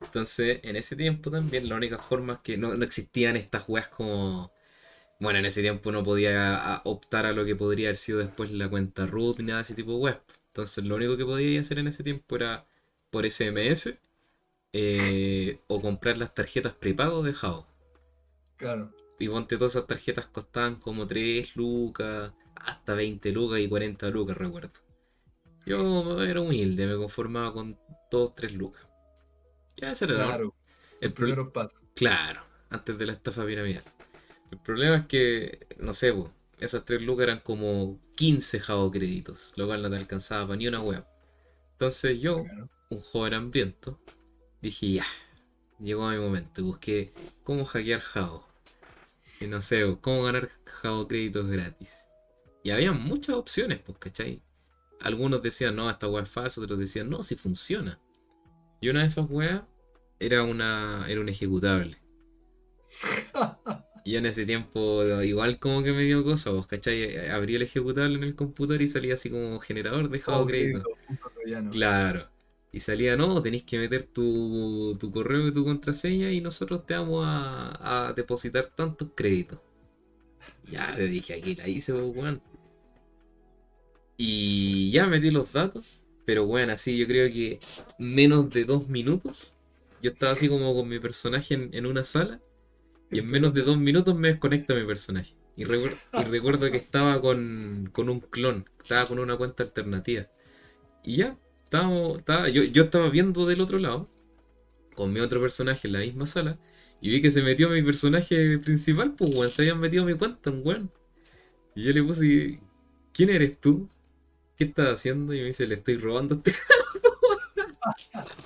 Entonces, en ese tiempo también la única forma es que no, no existían estas weas como... Bueno, en ese tiempo no podía a- optar a lo que podría haber sido después la cuenta root ni nada de ese tipo de web. Entonces, lo único que podía hacer en ese tiempo era por SMS eh, o comprar las tarjetas prepago de Jabo. Claro. Y ponte todas esas tarjetas costaban como 3 lucas, hasta 20 lucas y 40 lucas, recuerdo. Yo era humilde, me conformaba con 2, 3 lucas. Ya ese era la- Claro. el primeros pasos. Claro, antes de la estafa piramidal. El problema es que, no sé, po, esas 3 lucas eran como 15 Jabo créditos, lo cual no te alcanzaba para ni una web. Entonces yo, Claro. un joven hambriento, dije ya, llegó mi momento. y Busqué cómo hackear Jabo. Y no sé, cómo ganar Jabo créditos gratis. Y había muchas opciones, pues, ¿cachai? Algunos decían, no, esta wea es falsa, otros decían, no, si funciona. Y una de esas weas era una. era un ejecutable. Y yo en ese tiempo, igual como que me dio cosa, vos, ¿cachai? Abrí el ejecutable en el computador y salía así como generador dejado Oh, crédito. Claro. Y salía, no, tenéis que meter tu, tu correo y tu contraseña y nosotros te vamos a, a depositar tantos créditos. Ya, dije, aquí la hice, pues, weón. Y ya metí los datos, pero bueno, así yo creo que menos de dos minutos, yo estaba así como con mi personaje en, en una sala y en menos de dos minutos me desconecta mi personaje. Y, recuer- y recuerdo que estaba con, con un clon, estaba con una cuenta alternativa. Y ya, estábamos, estaba, yo, yo estaba viendo del otro lado, con mi otro personaje en la misma sala, y vi que se metió mi personaje principal, pues weón, se habían metido mi cuenta, weón. Y yo le puse, ¿quién eres tú? ¿Qué estás haciendo? Y me dice, le estoy robando a este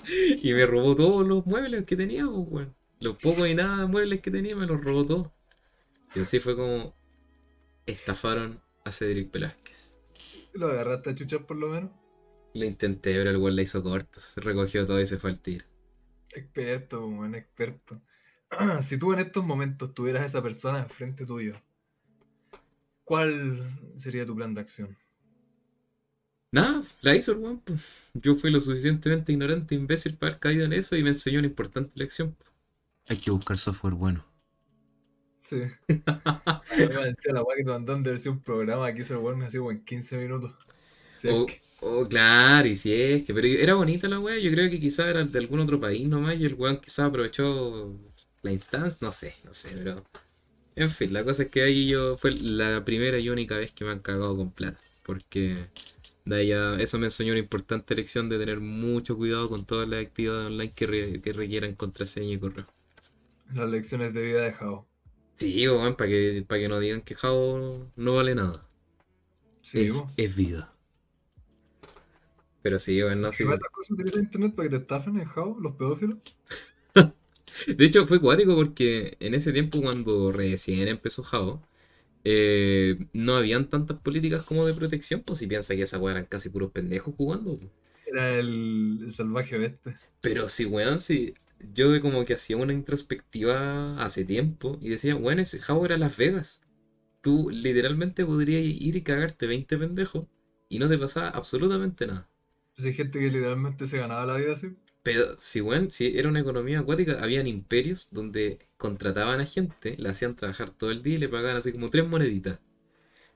Y me robó todos los muebles que tenía, pues weón. Los pocos y nada de muebles que tenía me los robó todos. Y así fue como estafaron a Cedric Velázquez. ¿Lo agarraste a chuchar por lo menos? Lo intenté, pero el weón la hizo corta. Se recogió todo y se fue al tiro. Experto, buen experto. Si tú en estos momentos tuvieras a esa persona enfrente tuyo, ¿cuál sería tu plan de acción? Nada, la hizo el weón. pues. Yo fui lo suficientemente ignorante e imbécil para haber caído en eso y me enseñó una importante lección. pues. Hay que buscar software bueno. Sí. La weá que te mandaron de un programa que hizo el weón así como en 15 minutos. Sí, Oh, que- oh, claro, y si es que, pero era bonita la weá, yo creo que quizás era de algún otro país nomás y el weón quizás aprovechó la instancia, no sé, no sé, pero... En fin, la cosa es que ahí yo, fue la primera y única vez que me han cagado con plata, porque de ahí eso me enseñó una importante lección de tener mucho cuidado con todas las actividades online que, re- que requieran contraseña y correo. Las lecciones de vida de Jao. Sí, weón, para que, para que no digan que Jao no vale nada. Sí, es, vida. Pero sí, weón, no ¿Qué sé. cosas utilizan internet para que te estafen en Jao, los pedófilos? De hecho, fue cuático porque en ese tiempo, cuando recién empezó Jao, eh, no habían tantas políticas como de protección, pues si piensa que esa weá eran casi puros pendejos jugando. pues. Era el, el salvaje oeste. Pero sí, weón, sí. Yo de como que hacía una introspectiva hace tiempo y decía, weón, ese Jao era Las Vegas. Tú literalmente podrías ir y cagarte 20 pendejos y no te pasaba absolutamente nada. Pues hay gente que literalmente se ganaba la vida así. Pero si, weón, si era una economía acuática, habían imperios donde contrataban a gente, la hacían trabajar todo el día y le pagaban así como tres moneditas.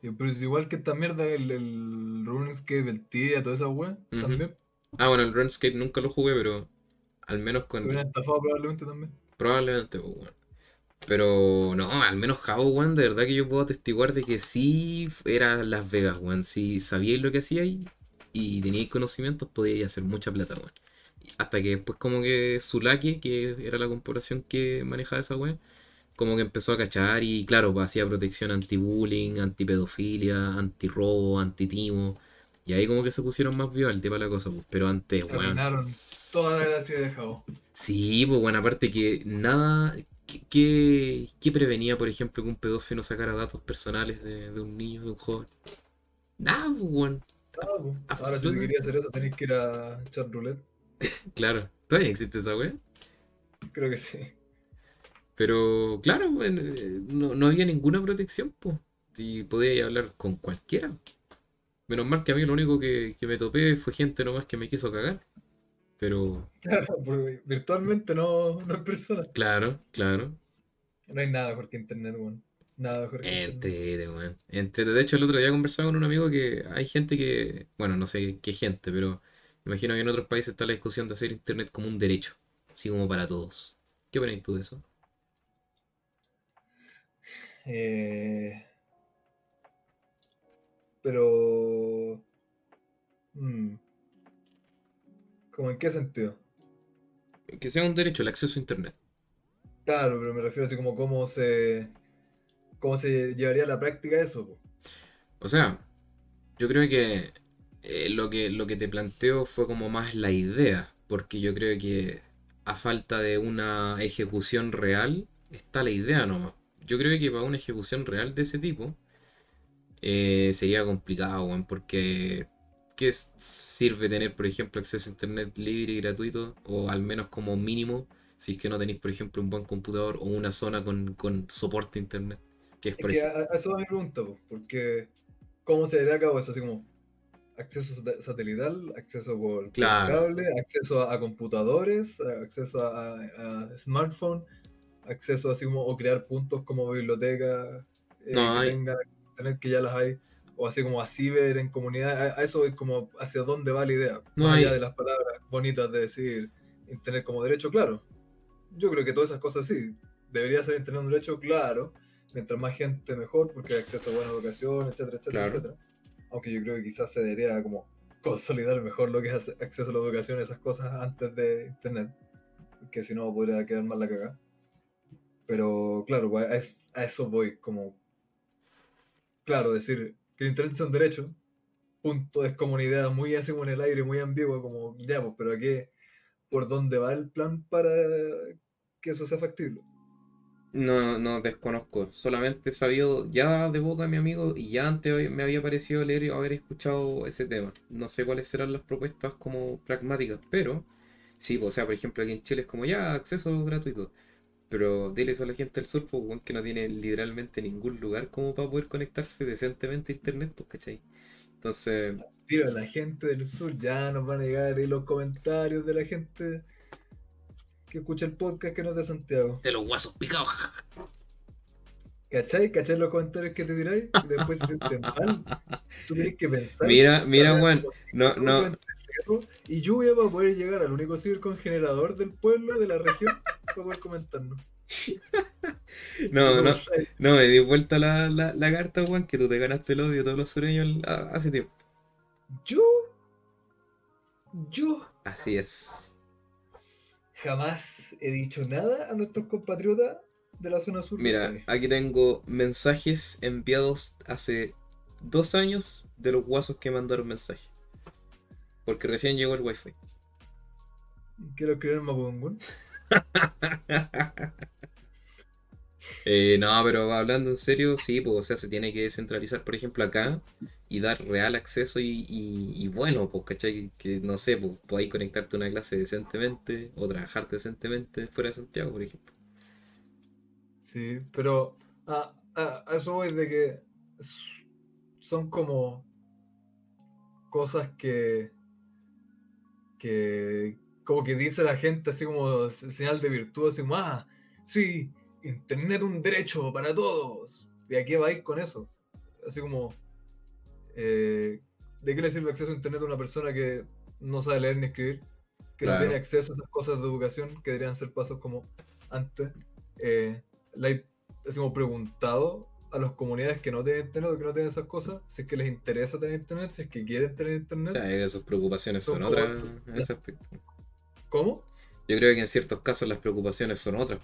Pero es igual que esta mierda, el, el RuneScape, el Tibia, toda esa weá, también. Ah, bueno, el RuneScape nunca lo jugué, pero al menos con... estafado probablemente también. Probablemente, pues, weón. Pero no, al menos Jao, weón, de verdad que yo puedo atestiguar de que sí era Las Vegas, weón. Si sabíais lo que hacíais y teníais conocimientos, podíais hacer mucha plata, weón. Hasta que después como que Zulaki, que era la corporación que manejaba esa weón, como que empezó a cachar y claro, pues hacía protección anti-bullying, anti-pedofilia, anti-robo, anti-timo. Y ahí como que se pusieron más al tema la cosa, pues. Pero antes, weón. Arruinaron toda la gracia de Jao. Sí, pues bueno, aparte que nada que- que prevenía, por ejemplo, que un pedófilo sacara datos personales de, de un niño, de un joven. Nada, pues bueno, Claro, po. Ahora si Absolutamente. querías hacer eso tenés que ir a echar roulette. claro, todavía existe esa wea. Creo que sí. Pero claro, bueno, eh, no, no había ninguna protección, pues. Y podía hablar con cualquiera. Menos mal que a mí lo único que, que me topé fue gente nomás que me quiso cagar. Pero, Claro, porque virtualmente no, no es persona. claro, claro. No hay nada mejor que internet, weón. Nada mejor que internet. Entrete, weón. Entrete. De hecho, el otro día conversaba con un amigo que hay gente que, bueno, no sé qué gente, pero imagino que en otros países está la discusión de hacer internet como un derecho, así como para todos. ¿Qué opinas tú de eso? Eh, pero... mm, ¿Cómo en qué sentido? Que sea un derecho el acceso a internet. Claro, pero me refiero así como cómo se... ¿Cómo se llevaría a la práctica eso? po? O sea, yo creo que eh, lo que lo que te planteo fue como más la idea, porque yo creo que a falta de una ejecución real está la idea nomás. Yo creo que para una ejecución real de ese tipo eh, sería complicado, porque ¿qué sirve tener, por ejemplo, acceso a internet libre y gratuito? O al menos como mínimo si es que no tenéis, por ejemplo, un buen computador o una zona con, con soporte a internet. Que es, Es por que ejemplo, a, a eso pregunta, po, porque ¿cómo se le da a cabo eso? Así como acceso sat- satelital, acceso por, Claro. cable, acceso a, a computadores, acceso a, a- smartphone, acceso así como o crear puntos como biblioteca eh, No, que ya las hay, o así como a ciber en comunidad, a, eso es como hacia dónde va la idea, No más allá hay- de las palabras bonitas de decir internet como derecho, claro. Yo creo que todas esas cosas sí, debería ser internet un derecho, claro, mientras más gente mejor, porque hay acceso a buena educación, etcétera, etcétera, Claro. etcétera. Aunque yo creo que quizás se debería como consolidar mejor lo que es ac- acceso a la educación, esas cosas antes de internet, que si no podría quedar mal la cagada. Pero claro, pues, a, es- eso voy, como, claro, decir que el internet sea un derecho, punto, es como una idea muy así como en el aire, muy ambigua, como, ya, pues, pero aquí, ¿por dónde va el plan para que eso sea factible? No, no desconozco. Solamente he sabido ya de boca de mi amigo y ya antes me había parecido leer y haber escuchado ese tema. No sé cuáles serán las propuestas como pragmáticas, pero sí, o sea, por ejemplo, aquí en Chile es como ya acceso gratuito. Pero diles a la gente del sur, pues, que no tiene literalmente ningún lugar como para poder conectarse decentemente a internet, pues, ¿cachai? Entonces, Tío, la gente del sur ya nos van a llegar ahí los comentarios de la gente que escucha el podcast que no es de Santiago. de los guasos picados. ¿Cachai? ¿Cachai los comentarios que te tiráis? Y después se sienten mal. Tú tienes que pensar. Mira, mira, Juan, no, no, Y lluvia para poder llegar al único generador del pueblo, de la región, para poder comentarnos. no, no, no, me di vuelta la, la, la carta, Juan, que tú te ganaste el odio de todos los sureños hace tiempo. Yo, yo Así es. Jamás he dicho nada a nuestros compatriotas de la zona sur. Mira, país. aquí tengo mensajes enviados hace dos años de los guasos que mandaron mensaje. Porque recién llegó el wifi. Quiero escribir en Mapudungun. Eh, no, pero hablando en serio, sí, pues, o sea, se tiene que descentralizar, por ejemplo, acá y dar real acceso y, y- bueno, pues, ¿cachai? Que no sé, pues, podáis conectarte a una clase decentemente o trabajar decentemente fuera de Santiago, por ejemplo. Sí, pero a, a- eso voy de que son como cosas que, que como que dice la gente así como se- señal de virtud, así como, ah, sí, internet un derecho para todos. ¿Y a qué vais con eso? Así como, eh, ¿de qué le sirve el acceso a internet a una persona que no sabe leer ni escribir? Que Claro. no tiene acceso a esas cosas de educación que deberían ser pasos como antes. Eh, le he así como preguntado a las comunidades que no tienen internet o que no tienen esas cosas, si es que les interesa tener internet, si es que quieren tener O internet. sea, que sus preocupaciones son Son otras en ese aspecto. ¿Cómo? Yo creo que en ciertos casos las preocupaciones son otras.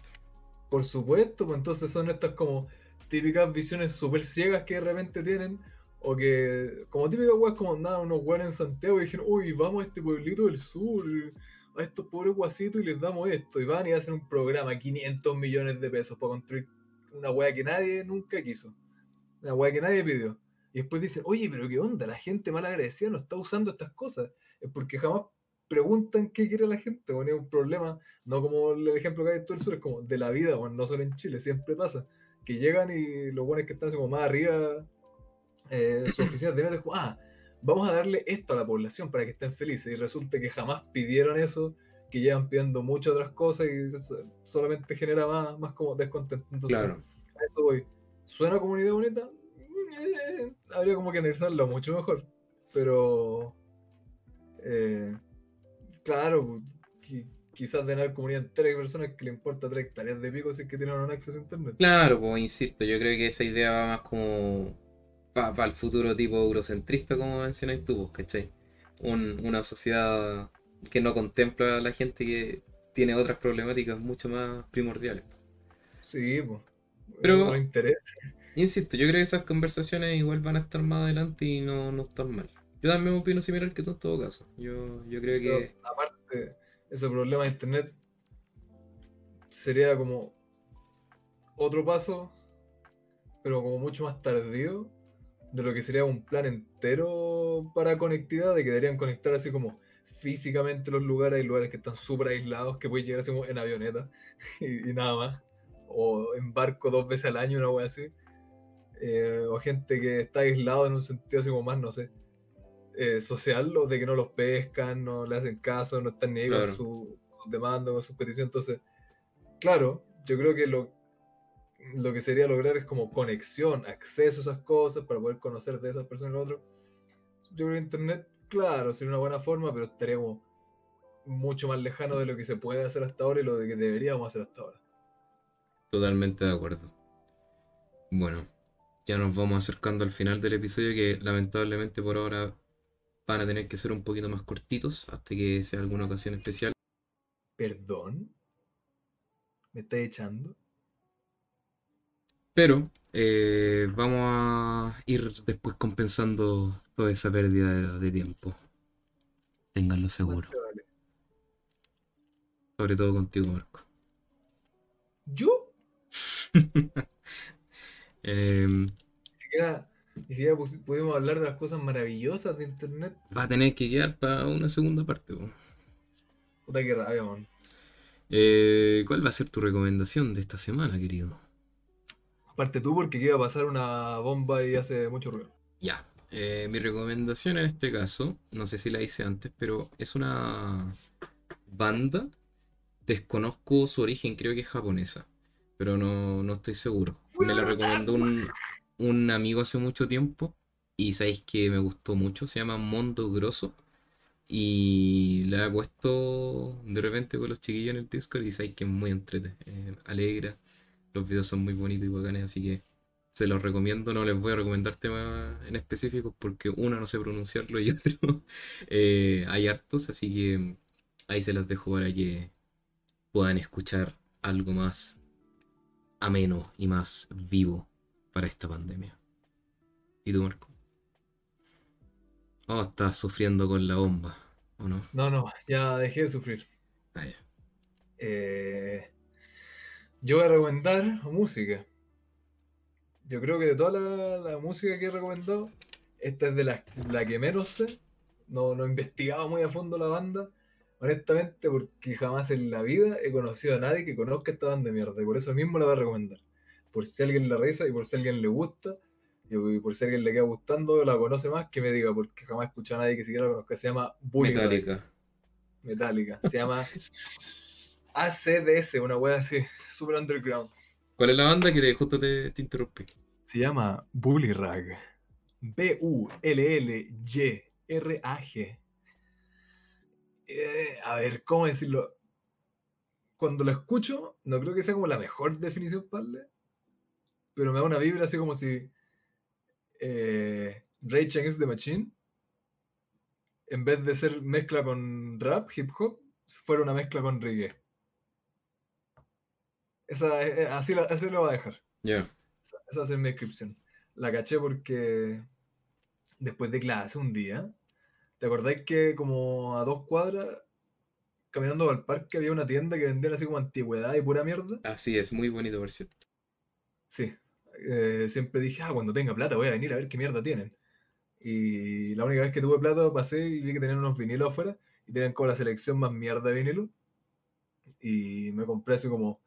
Por supuesto, pues entonces son estas como típicas visiones súper ciegas que de repente tienen, o que, como típicas weas, como nada, unos weones en Santiago y dijeron, uy, vamos a este pueblito del sur, a estos pobres guasitos y les damos esto, y van y hacen un programa, 500 millones de pesos para construir una wea que nadie nunca quiso, una wea que nadie pidió. Y después dicen, oye, pero qué onda, la gente mal agradecida no está usando estas cosas, es porque jamás preguntan qué quiere la gente, bueno, es un problema no como el ejemplo que hay en todo el sur, es como de la vida, bueno, no solo en Chile, siempre pasa. Que llegan y los buenos que están como más arriba, eh, sus oficinas de como, ah, vamos a darle esto a la población para que estén felices. Y resulta que jamás pidieron eso, que llevan pidiendo muchas otras cosas y eso solamente genera más, más como descontento. Entonces, Claro. a eso voy. ¿Suena comunidad bonita? Eh, habría como que analizarlo mucho mejor. Pero. eh, claro, qui- quizás de una comunidad entera de personas que le importa tres hectáreas de pico si es que tienen un acceso a internet. Claro, pues insisto, yo creo que esa idea va más como para el futuro tipo eurocentrista, como mencionáis tú, pues, ¿cachai? Un- una sociedad que no contempla a la gente que tiene otras problemáticas mucho más primordiales. Sí, pues. Pero- No interesa. Insisto, yo creo que esas conversaciones igual van a estar más adelante y no, no están mal. Yo también opino similar que tú en todo caso. Yo, yo creo que... aparte, ese problema de internet sería como otro paso, pero como mucho más tardío de lo que sería un plan entero para conectividad, de que deberían conectar así como físicamente los lugares, hay lugares que están súper aislados, que puedes llegar así como en avioneta y, y nada más, o en barco dos veces al año, una wea así, Eh, o gente que está aislado en un sentido así como más, no sé, eh, social, o de que no los pescan, no le hacen caso, no están ni ahí Claro. con su, sus demandas, con sus peticiones, entonces, claro, yo creo que lo, lo que sería lograr es como conexión, acceso a esas cosas para poder conocer de esas personas y lo otro. Yo creo que Internet, claro, sería una buena forma, pero estaríamos mucho más lejano de lo que se puede hacer hasta ahora y lo de que deberíamos hacer hasta ahora. Totalmente de acuerdo. Bueno, ya nos vamos acercando al final del episodio que lamentablemente por ahora van a tener que ser un poquito más cortitos hasta que sea alguna ocasión especial. ¿Perdón? ¿Me estás echando? Pero eh, vamos a ir después compensando toda esa pérdida de, de tiempo. Ténganlo seguro. Vale. Sobre todo contigo, Marco. ¿Yo? Em, Ni siquiera, ni siquiera pus- pudimos hablar de las cosas maravillosas de Internet. va a tener que quedar para una segunda parte. po. Puta que rabia, man. Eh, ¿cuál va a ser tu recomendación de esta semana, querido? Aparte tú, porque iba a pasar una bomba y hace mucho ruido. Ya, eh, mi recomendación en este caso, no sé si la hice antes, pero es una banda, desconozco su origen, creo que es japonesa, pero no, no estoy seguro. Me la recomendó un, un amigo hace mucho tiempo y sabéis que me gustó mucho, se llama Mondo Grosso y la he puesto de repente con los chiquillos en el Discord y sabéis que es muy entrete, eh, alegra, los videos son muy bonitos y bacanes, así que se los recomiendo, no les voy a recomendar temas en específicos porque uno no sé pronunciarlo y otro eh, hay hartos, así que ahí se las dejo para que puedan escuchar algo más ameno y más vivo para esta pandemia. ¿Y tú, Marco? Oh, estás sufriendo con la bomba, ¿o no? No, no, ya dejé de sufrir. Ah, ya. Eh, yo voy a recomendar música. Yo creo que de toda la, la música que he recomendado, esta es de la, la que menos sé. No, no he investigado muy a fondo la banda, honestamente, porque jamás en la vida he conocido a nadie que conozca esta banda de mierda. Y por eso mismo la voy a recomendar. Por si alguien le reza y por si alguien le gusta, y por si alguien le queda gustando, la conoce más, que me diga, porque jamás he escuchado a nadie que siquiera la conozca. Se llama Bully Ray. Metallica. Metallica. Se llama ACDS, una wea así, super underground. ¿Cuál es la banda que te, justo te, te interrumpí? Se llama Bully Rag. B-U-L-L-Y-R-A-G. Eh, a ver, ¿cómo decirlo? Cuando lo escucho, no creo que sea como la mejor definición para darle, pero me da una vibra así como si eh, Rage Against the Machine, en vez de ser mezcla con rap, hip hop, fuera una mezcla con reggae. Esa, eh, así, la- así lo va a dejar. Ya. Esa, esa ser mi descripción. La caché porque después de clase un día, ¿te acordáis que como a dos cuadras, caminando al parque, había una tienda que vendían así como antigüedad y pura mierda? Así es, muy bonito, por cierto. Sí. Eh, siempre dije, ah, cuando tenga plata voy a venir a ver qué mierda tienen. Y la única vez que tuve plata pasé y vi que tenían unos vinilos afuera y tenían como la selección más mierda de vinilo. Y me compré así como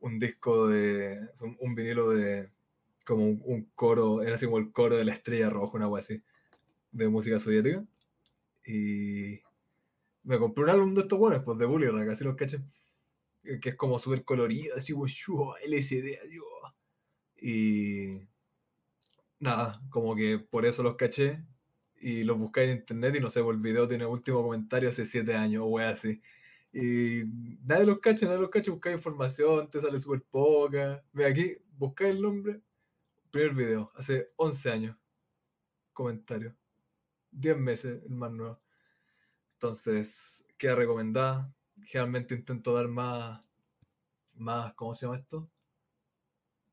un disco de. un, vinilo de. como un, un coro, era así como el coro de la estrella roja, una wea así, de música soviética. Y me compré un álbum de estos buenos, pues de Bully Rag, así los caché. Que es como súper colorido, así "Shua, LSD, adiós. Y nada, como que por eso los caché y los buscé en internet y no sé, por el video tiene último comentario hace 7 años o así. Y nadie los cacha, nadie los cacha, buscáis información, te sale súper poca. Ve aquí, buscáis el nombre, primer video, hace 11 años. Comentario. 10 meses, el más nuevo. Entonces, queda recomendada. Generalmente intento dar más, más, ¿cómo se llama esto?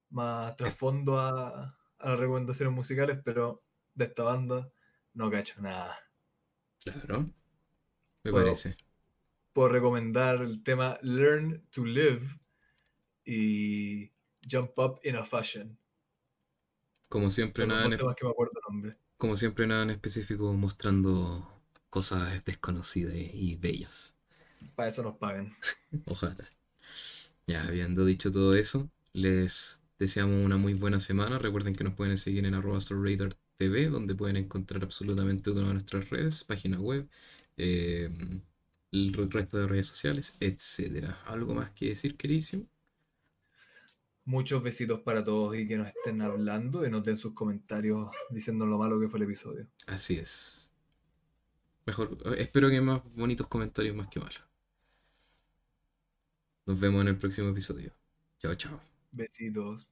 Más trasfondo a, a las recomendaciones musicales, pero de esta banda no cacho nada. Claro. Me Puedo- parece. Puedo recomendar el tema Learn to Live y Jump Up in a Fashion. Como siempre, Son nada en, que me acuerdo el nombre. como siempre, nada en específico mostrando cosas desconocidas y bellas. Para eso nos pagan. Ojalá. Ya, habiendo dicho todo eso, les deseamos una muy buena semana. Recuerden que nos pueden seguir en arroba TV, donde pueden encontrar absolutamente todas nuestras redes, página web, eh, el resto de redes sociales, etcétera. ¿Algo más que decir, queridísimo? Muchos besitos para todos y que nos estén hablando y nos den sus comentarios diciendo lo malo que fue el episodio. Así es. Mejor, espero que más bonitos comentarios más que malos. Nos vemos en el próximo episodio. Chao, chao. Besitos.